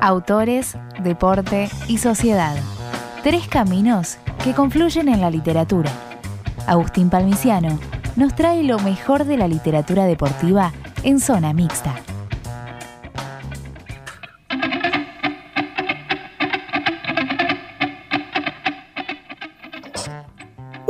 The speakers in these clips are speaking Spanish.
Autores, deporte y sociedad. Tres caminos que confluyen en la literatura. Agustín Palmiciano nos trae lo mejor de la literatura deportiva en zona mixta.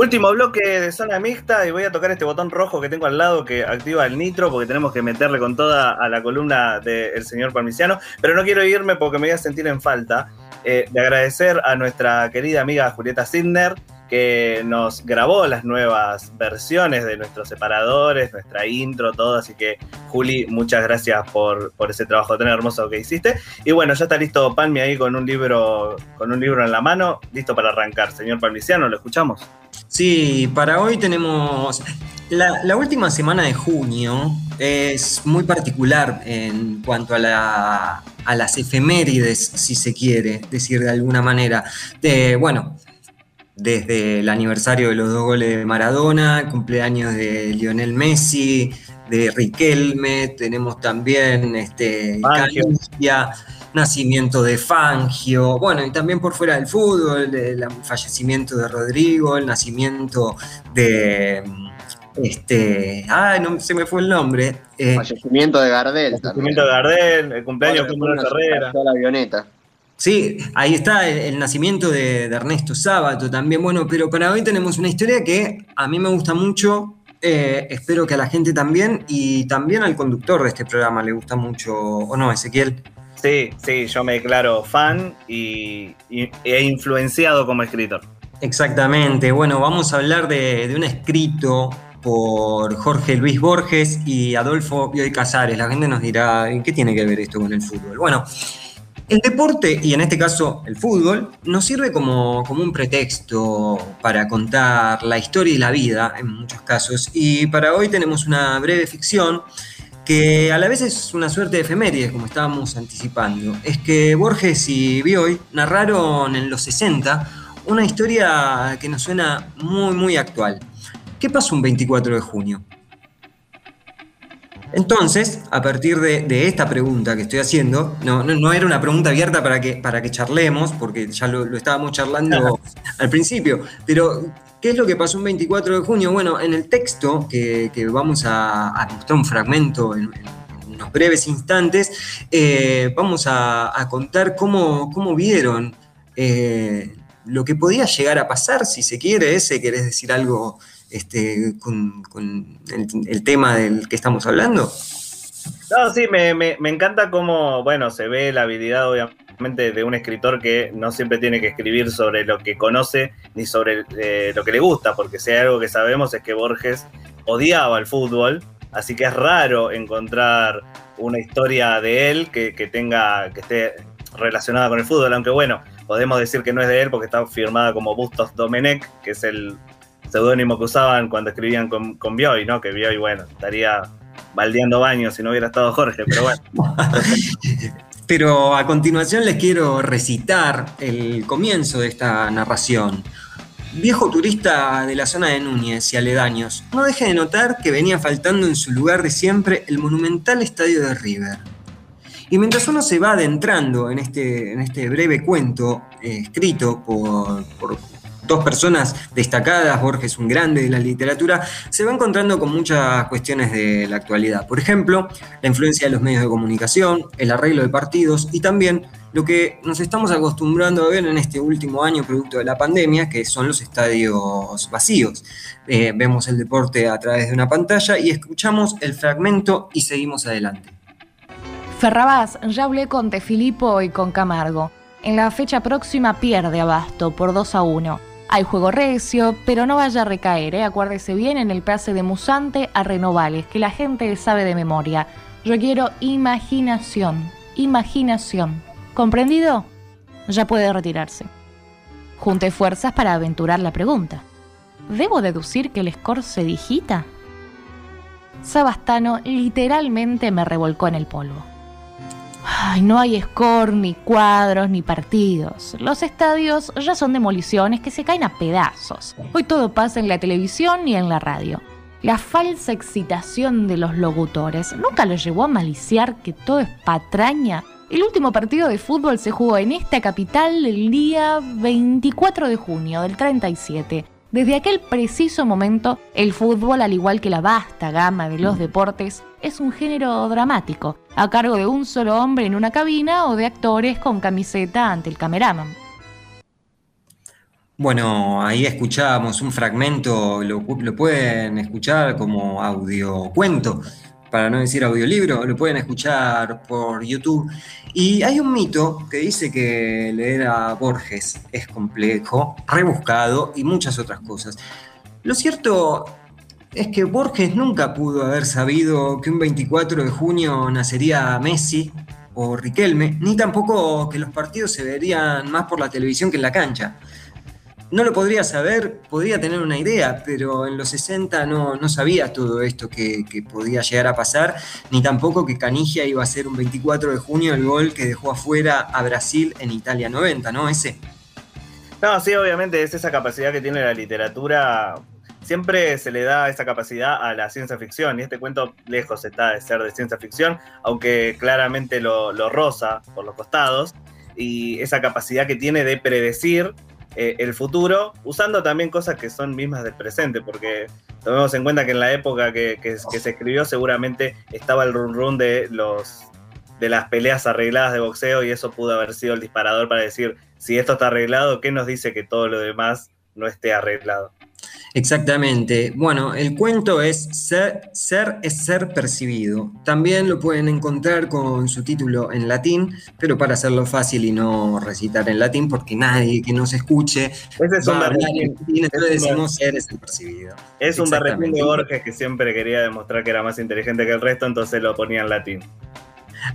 Último bloque de zona mixta y voy a tocar este botón rojo que tengo al lado que activa el nitro porque tenemos que meterle con toda a la columna del señor Parmiciano. Pero no quiero irme porque me voy a sentir en falta eh, de agradecer a nuestra querida amiga Julieta Sidner que nos grabó las nuevas versiones de nuestros separadores, nuestra intro, todo. Así que, Juli, muchas gracias por, ese trabajo tan hermoso que hiciste. Y bueno, ya está listo Palmi ahí con un libro, con un libro en la mano, listo para arrancar. Señor Palmiciano, ¿lo escuchamos? Sí, para hoy tenemos. La, última semana de junio es muy particular en cuanto a, la, a las efemérides, si se quiere decir de alguna manera. De, bueno, desde el aniversario de los dos goles de Maradona, cumpleaños de Lionel Messi, de Riquelme, tenemos también este, nacimiento de Fangio, bueno, y también por fuera del fútbol, el, fallecimiento de Rodrigo, el nacimiento de este, ay, no se me fue el nombre. Eh, fallecimiento de Gardel. Fallecimiento de Gardel, el cumpleaños de una carrera. La avioneta. Sí, ahí está el, nacimiento de, Ernesto Sábato también. Bueno, pero para hoy tenemos una historia que a mí me gusta mucho. Eh, espero que a la gente también y también al conductor de este programa le gusta mucho, ¿o no, Ezequiel? Sí, sí, yo me declaro fan y, he influenciado como escritor. Exactamente. Bueno, vamos a hablar de, de un escrito por Jorge Luis Borges y Adolfo Bioy Casares. La gente nos dirá, ¿qué tiene que ver esto con el fútbol? Bueno, el deporte, y en este caso el fútbol, nos sirve como, un pretexto para contar la historia y la vida, en muchos casos. Y para hoy tenemos una breve ficción que a la vez es una suerte de efemérides, como estábamos anticipando. Es que Borges y Bioy narraron en los 60 una historia que nos suena muy, muy actual. ¿Qué pasó un 24 de junio? Entonces, a partir de, esta pregunta que estoy haciendo, no, no, era una pregunta abierta para que, para que charlemos, porque ya lo, estábamos charlando al principio, pero ¿qué es lo que pasó un 24 de junio? Bueno, en el texto que, vamos a, mostrar un fragmento en, unos breves instantes, eh, vamos a, contar cómo, cómo vieron eh, lo que podía llegar a pasar, si se quiere, ese, querés decir algo este, con, el, tema del que estamos hablando? No, sí, me, encanta cómo, bueno, se ve la habilidad, obviamente, de un escritor que no siempre tiene que escribir sobre lo que conoce ni sobre eh, lo que le gusta, porque si hay algo que sabemos es que Borges odiaba el fútbol, así que es raro encontrar una historia de él que, que tenga, que esté relacionada con el fútbol, aunque bueno, podemos decir que no es de él porque está firmada como Bustos Domenech, que es el seudónimo que usaban cuando escribían con, con Bioy, ¿no? Que Bioy, bueno, estaría baldeando baños si no hubiera estado Jorge, pero bueno. pero a continuación les quiero recitar el comienzo de esta narración. Viejo turista de la zona de Núñez y aledaños, no deje de notar que venía faltando en su lugar de siempre el monumental estadio de River. Y mientras uno se va adentrando en este, en este breve cuento eh, escrito por, por dos personas destacadas, Borges un grande de la literatura, se va encontrando con muchas cuestiones de la actualidad. Por ejemplo, la influencia de los medios de comunicación, el arreglo de partidos y también lo que nos estamos acostumbrando a ver en este último año producto de la pandemia, que son los estadios vacíos. Eh, vemos el deporte a través de una pantalla y escuchamos el fragmento y seguimos adelante. Ferrabás, ya hablé con Tefilipo y con Camargo. En la fecha próxima pierde Abasto por 2 a 1. Hay juego recio, pero no vaya a recaer, ¿eh? acuérdese bien en el pase de Musante a Renovales, que la gente sabe de memoria. Yo quiero imaginación, imaginación. ¿Comprendido? Ya puede retirarse. Junte fuerzas para aventurar la pregunta. ¿Debo deducir que el score se digita? Sabastano literalmente me revolcó en el polvo. Ay, no hay score, ni cuadros, ni partidos. Los estadios ya son demoliciones que se caen a pedazos. Hoy todo pasa en la televisión y en la radio. la falsa excitación de los locutores nunca los llevó a maliciar que todo es patraña. El último partido de fútbol se jugó en esta capital el día 24 de junio del 37. Desde aquel preciso momento, el fútbol, al igual que la vasta gama de los deportes, es un género dramático, a cargo de un solo hombre en una cabina o de actores con camiseta ante el cameraman. Bueno, ahí escuchábamos un fragmento, lo, pueden escuchar como audio cuento, para no decir audiolibro, lo pueden escuchar por YouTube. Y hay un mito que dice que leer a Borges es complejo, rebuscado y muchas otras cosas. Lo cierto es que Borges nunca pudo haber sabido que un 24 de junio nacería Messi o Riquelme, ni tampoco que los partidos se verían más por la televisión que en la cancha no lo podría saber, podría tener una idea, pero en los 60 no, no sabía todo esto que, podía llegar a pasar, ni tampoco que Canigia iba a ser un 24 de junio el gol que dejó afuera a Brasil en Italia 90, ¿no? Ese. No, sí, obviamente es esa capacidad que tiene la literatura. Siempre se le da esa capacidad a la ciencia ficción, y este cuento lejos está de ser de ciencia ficción, aunque claramente lo, lo por los costados, y esa capacidad que tiene de predecir eh, el futuro, usando también cosas que son mismas del presente, porque tomemos en cuenta que en la época que, se escribió seguramente estaba el run run de los de las peleas arregladas de boxeo y eso pudo haber sido el disparador para decir si esto está arreglado, ¿qué nos dice que todo lo demás no esté arreglado? Exactamente. Bueno, el cuento es ser, ser, es ser percibido. También lo pueden encontrar con su título en latín, pero para hacerlo fácil y no recitar en latín, porque nadie que nos escuche Ese es va a hablar en latín, entonces decimos ser es el percibido. Es un berretín de Borges que siempre quería demostrar que era más inteligente que el resto, entonces lo ponía en latín.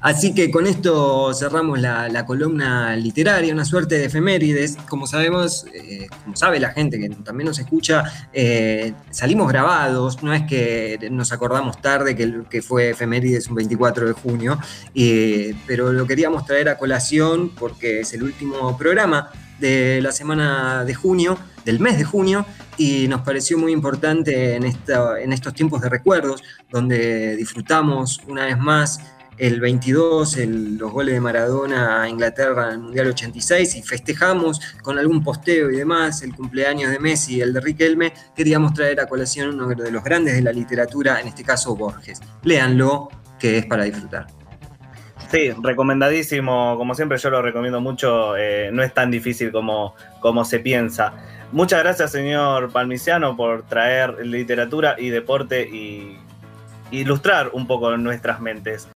Así que con esto cerramos la, columna literaria, una suerte de efemérides. Como sabemos, eh, como sabe la gente que también nos escucha, eh, salimos grabados, no es que nos acordamos tarde que, fue efemérides un 24 de junio, eh, pero lo queríamos traer a colación porque es el último programa de la semana de junio, del mes de junio, y nos pareció muy importante en, en estos tiempos de recuerdos, donde disfrutamos una vez más el 22 los goles de Maradona a Inglaterra en el Mundial 86 y festejamos con algún posteo y demás el cumpleaños de Messi y el de Riquelme, queríamos traer a colación uno de los grandes de la literatura, en este caso Borges. Léanlo, que es para disfrutar. Sí, recomendadísimo, como siempre yo lo recomiendo mucho, eh, no es tan difícil como, como se piensa. Muchas gracias señor Palmiciano por traer literatura y deporte y ilustrar un poco nuestras mentes.